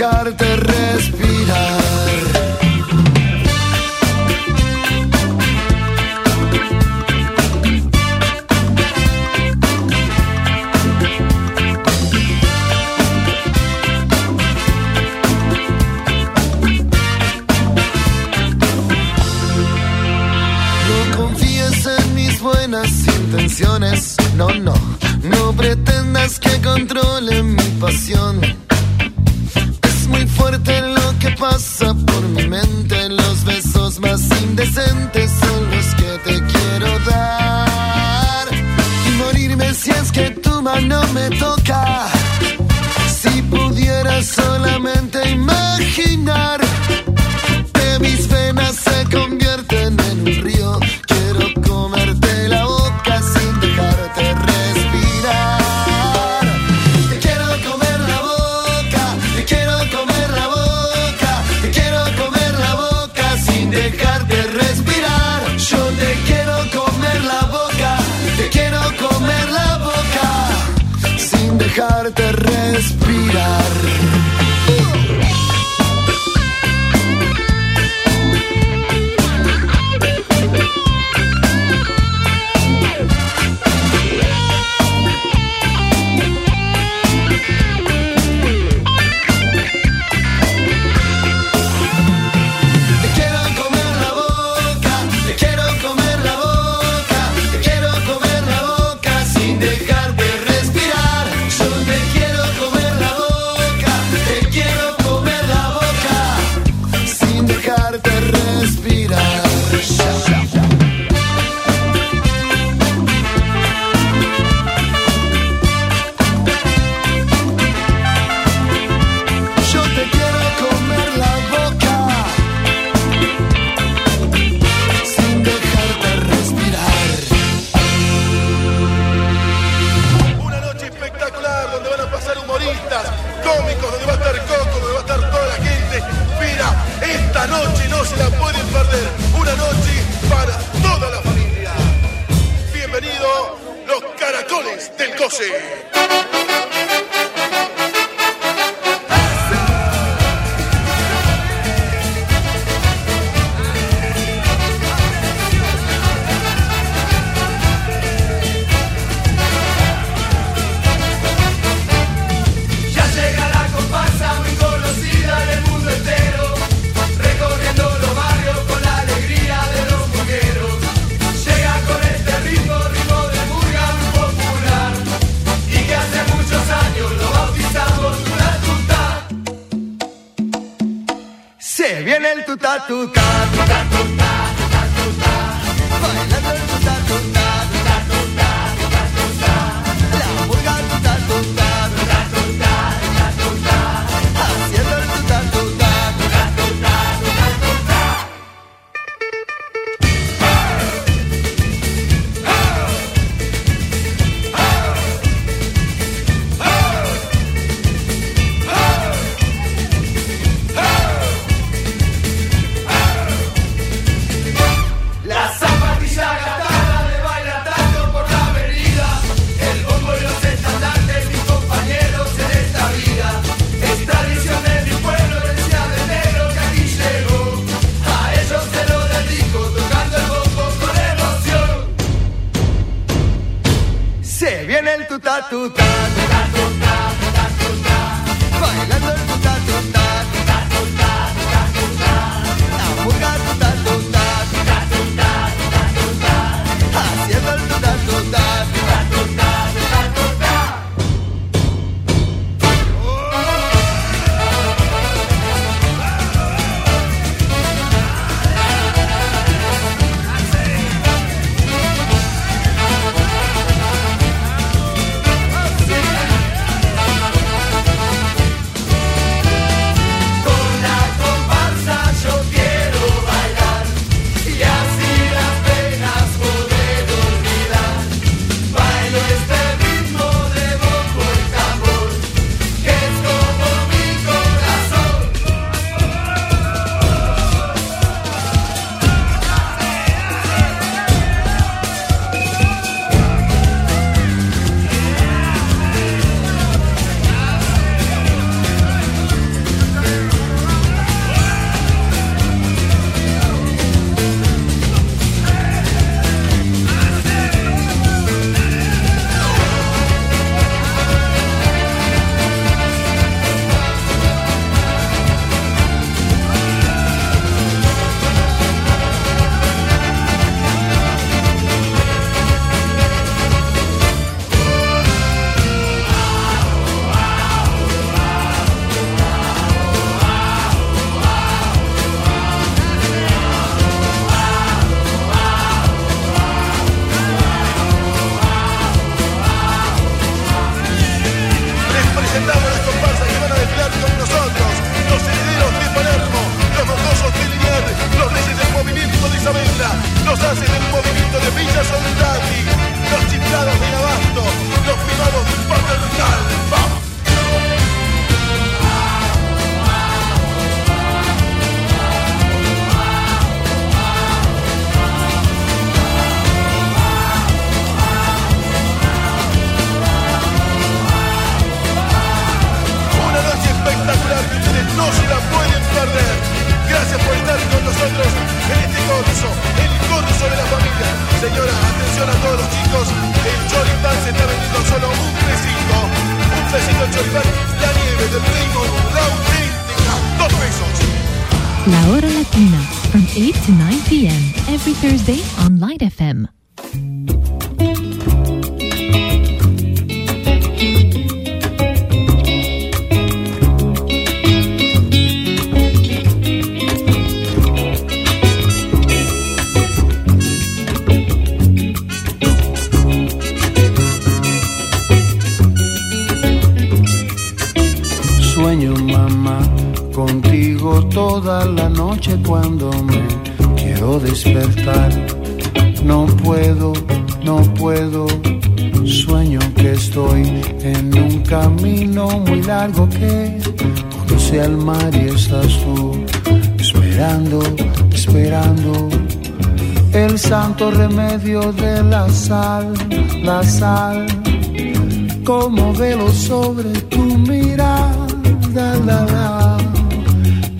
dejarte respirar. no, no. No pretendas que controle mi pasión. Tuta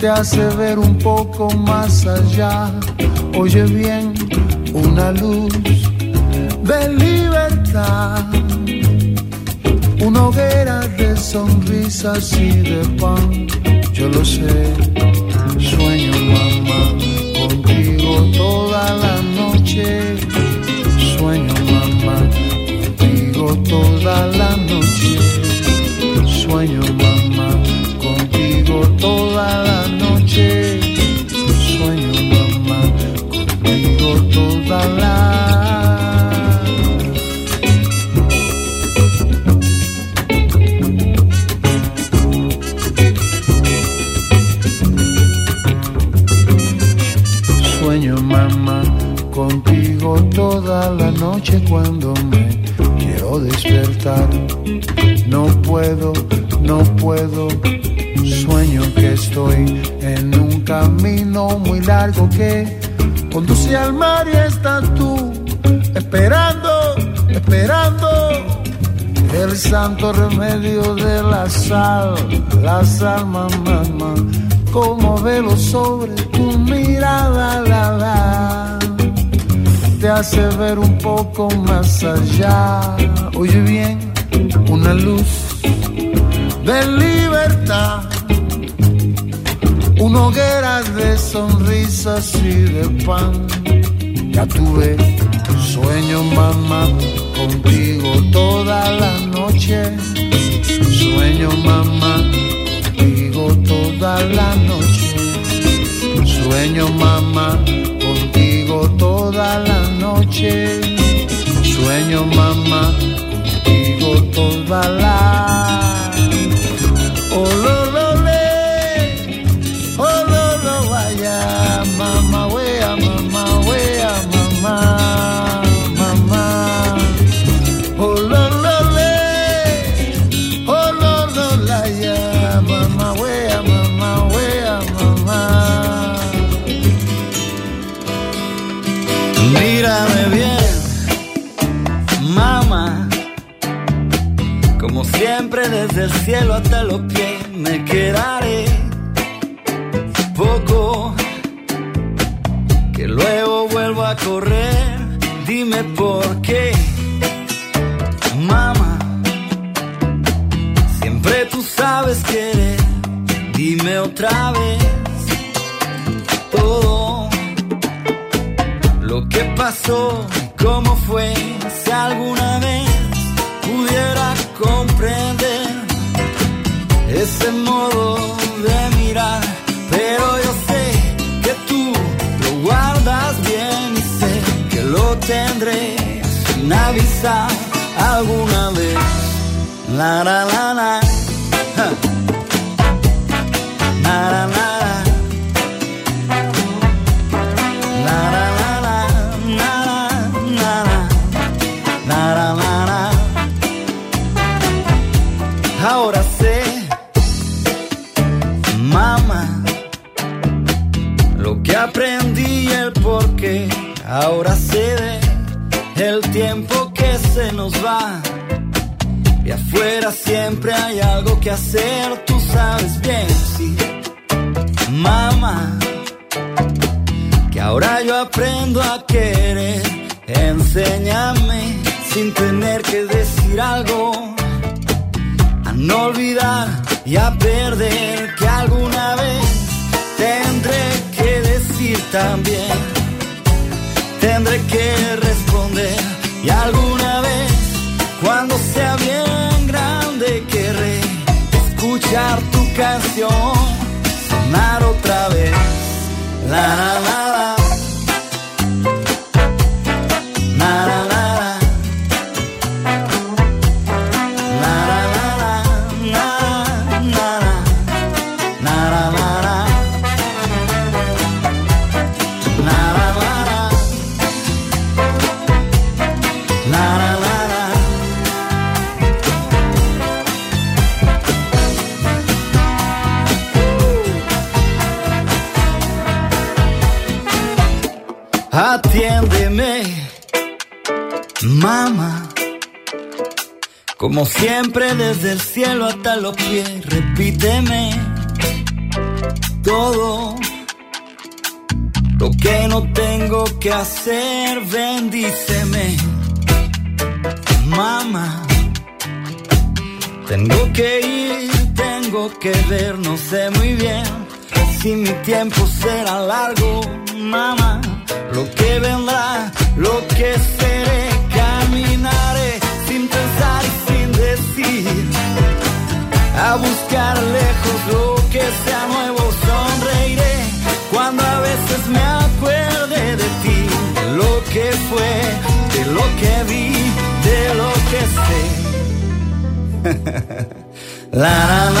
te hace ver un poco más allá. Oye bien, una luz de libertad, una hoguera de sonrisas y de pan. Yo lo sé, sueño mamá contigo toda la noche. Sueño mamá contigo toda la noche. Sueño mamá Sueño mamá contigo toda la Sueño mamá contigo toda la noche cuando me quiero despertar. No puedo, no puedo. Sueño que estoy en un camino muy largo que conduce al mar y estás tú esperando, esperando el santo remedio de la sal, la sal, mamá, mamá, como velo sobre tu mirada, la, la, te hace ver un poco más allá. Oye bien, una luz de libertad, una hoguera de sonrisas y de pan. Ya tuve sueño, mamá, contigo toda la noche. Sueño, mamá, contigo toda la noche. Sueño, mamá, contigo toda la noche. Cielo hasta los Que ahora yo aprendo a querer. Enséñame sin tener que decir algo, a no olvidar y a perder que alguna vez tendré que decir también, tendré que responder y alguna vez cuando sea bien grande querré escuchar tu canción sonar otra vez. La la la la. Como siempre, desde el cielo hasta los pies, repíteme todo lo que no tengo que hacer. Bendíceme, mamá. Tengo que ir, tengo que ver, no sé muy bien si mi tiempo será largo, mamá. Lo que vendrá, lo que seré, caminaré sin pensar y A buscar lejos lo que sea nuevo, sonreiré cuando a veces me acuerde de ti, de lo que fue, de lo que vi, de lo que sé. la la. La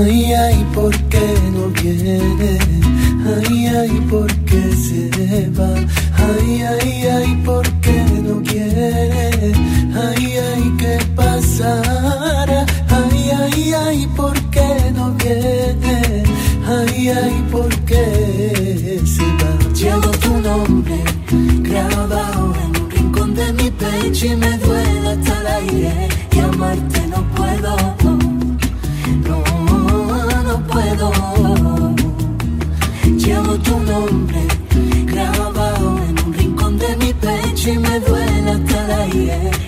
Ay, ay, ¿por qué no viene? Ay, ay, ¿por qué se va? Ay, ay, ay, ¿por qué no quiere? Ay, ay, ¿qué pasará? Ay, ay, ay, ¿por qué no viene? Ay, ay, ¿por qué se va? Llevo tu nombre grabado en un rincón de mi pecho y me duele hasta el aire llamarte nombre grabado en un rincón de mi pecho y me duele hasta la hiel.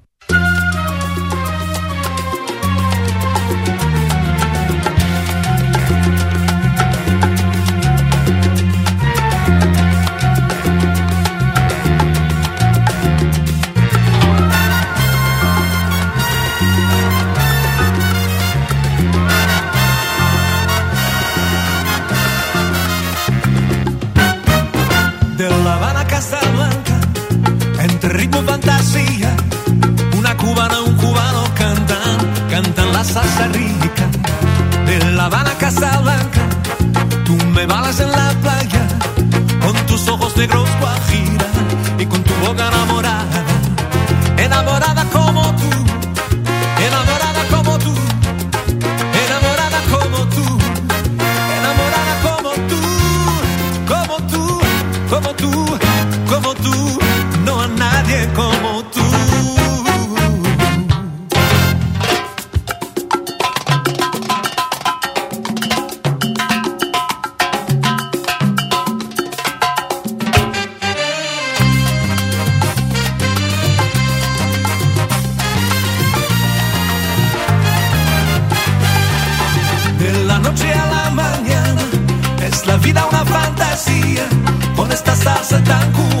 Garcia, una cubana, un cubano cantan, cantan la salsa rica de La Habana Casablanca. Tú me balas en la 残酷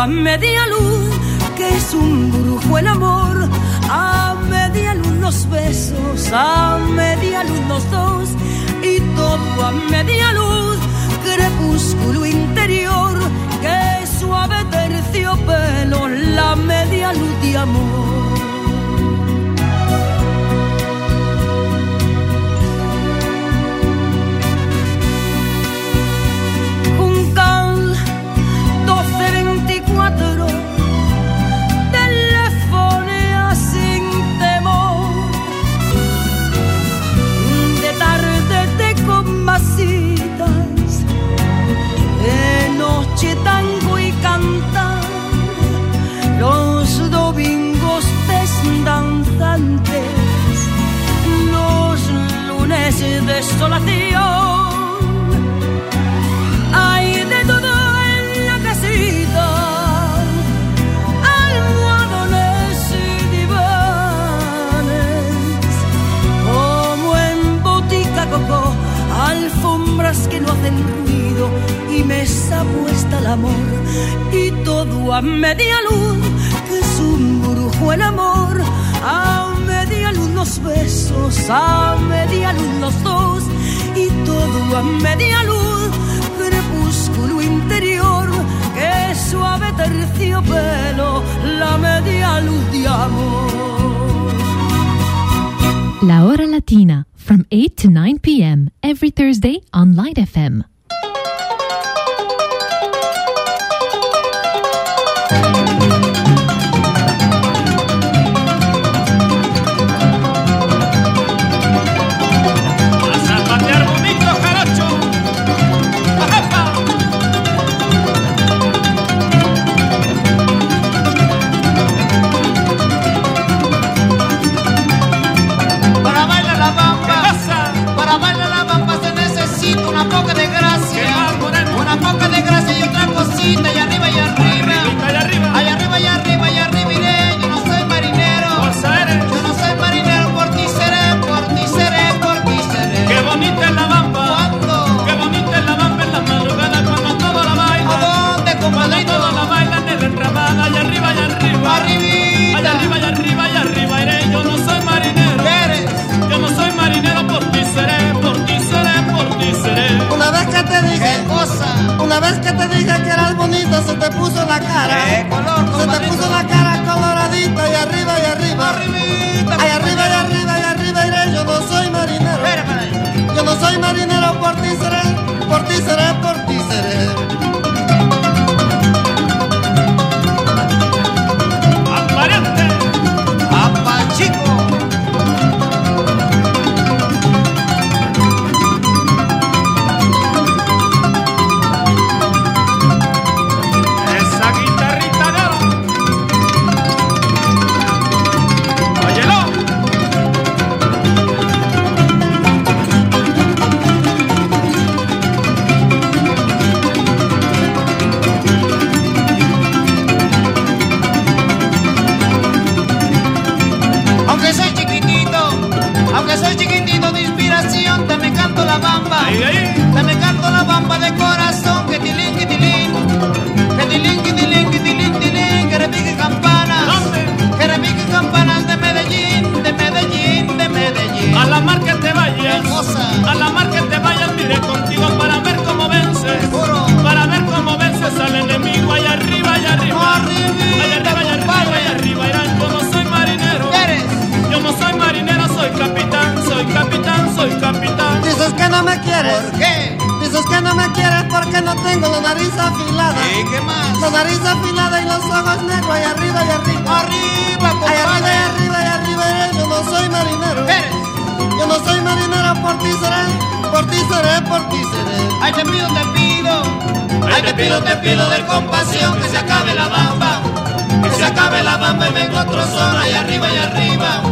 A media luz, que es un brujo el amor. A media luz los besos, a media luz los dos, y todo a media luz, crepúsculo interior, que suave terciopelo, la media luz de amor. Desolación. Hay de todo en la casita, almohadones y divanes, como en botica coco, alfombras que no hacen ruido y mesa puesta al amor. Y todo a media luz, que es un brujo el amor, a luz los besos, a media luz los dos y todo a media luz crepúsculo interior, que suave terciopelo, la media luz de amor. La Hora Latina, from 8 to 9 p.m. every Thursday on Light FM. La cara. ¿Qué La bamba de corazón, que tilín, que tilín. Que tilín, que tilín, que tilín, tilín, que repique campanas. Que repique campanas de Medellín, de Medellín, de Medellín. A la mar que te vayas. A la mar que te vayas, miré contigo para ver cómo vences. Para ver cómo vences al enemigo allá arriba, allá arriba. Allá arriba, allá arriba, allá arriba. Yo no soy marinero. ¿Eres? Yo no soy marinero, soy capitán, soy capitán, soy capitán. Dices que no me quieres. ¿Por qué? Dices que no me quieres porque no tengo la nariz afilada. ¿Y qué más? La nariz afilada y los ojos negros y arriba y arriba. Arriba, Ay, arriba y arriba y arriba yo no soy marinero. ¿Eres? Yo no soy marinero, por ti seré, por ti seré, por ti seré. Ay, te pido, te pido. Ay, te pido, te pido de compasión que se acabe la bamba. Que se acabe la bamba y venga otro son. Ay, arriba y arriba.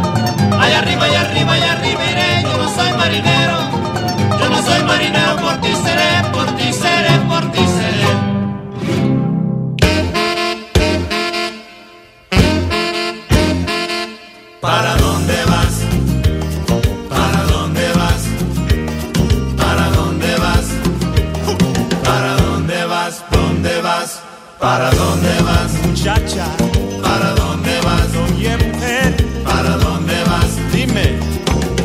Ay, arriba y arriba y arriba iré. Yo no soy marinero. Yo no soy marinero, ti por ti seré, por ti seré. Para dónde vas, para dónde vas, para dónde vas, para dónde vas, dónde vas, para dónde vas, muchacha, para dónde vas, oye mujer, para dónde vas, dime,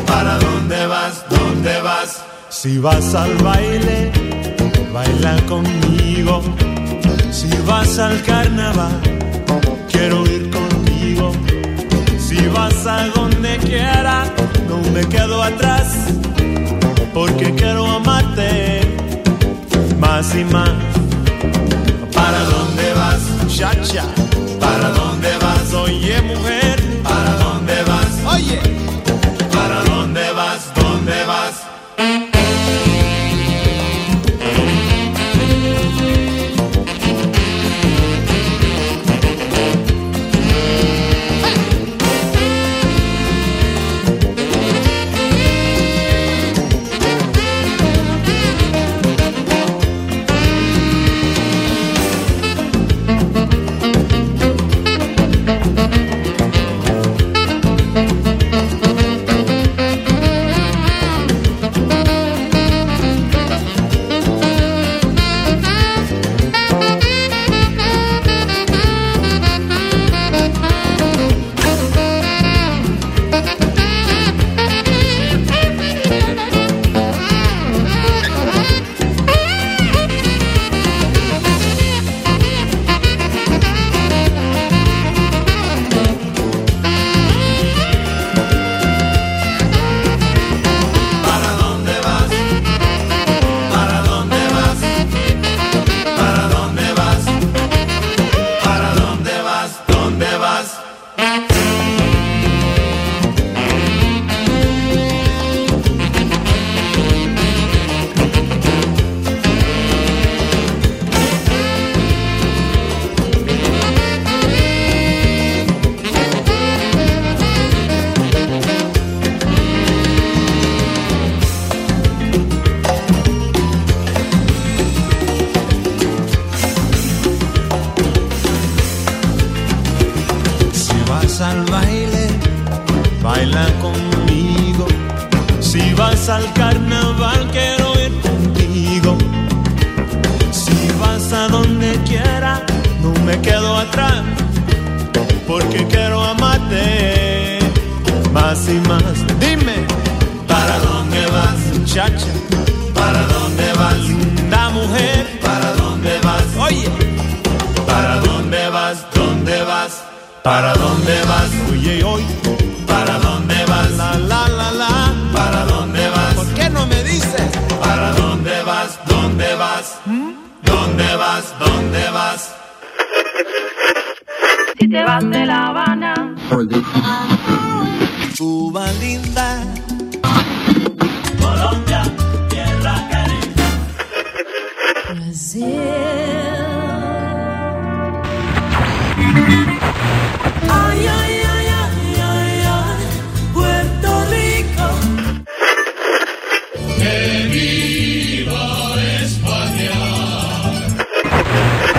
para dónde vas, dónde vas, si vas al baile. ¿Para dónde vas, chacha? vas al baile, baila conmigo. Si vas al carnaval, quiero ir contigo. Si vas a donde quiera, no me quedo atrás, porque quiero amarte más y más. Dime, ¿para dónde vas, muchacha? ¿Para dónde vas, linda mujer? ¿Para dónde vas? Oye, ¿para dónde vas? ¿Dónde vas? ¿Para dónde vas? Oye, hoy. ¿Para dónde vas? La, la, la, la. ¿Para dónde vas? ¿Por qué no me dices? ¿Para dónde vas? ¿Dónde vas? ¿Mm? ¿Dónde vas? ¿Dónde vas? Si te vas de La Habana. Cuba linda. Colombia, tierra caribe. Brasil.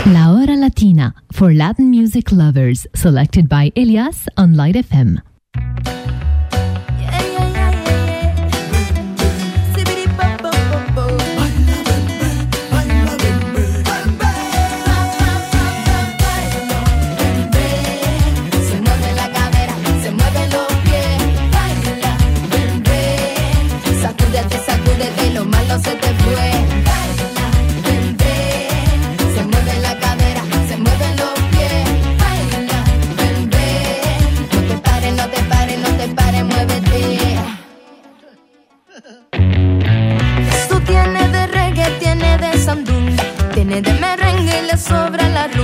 La Hora Latina for Latin music lovers, selected by Elias on Light FM. sobre la luz.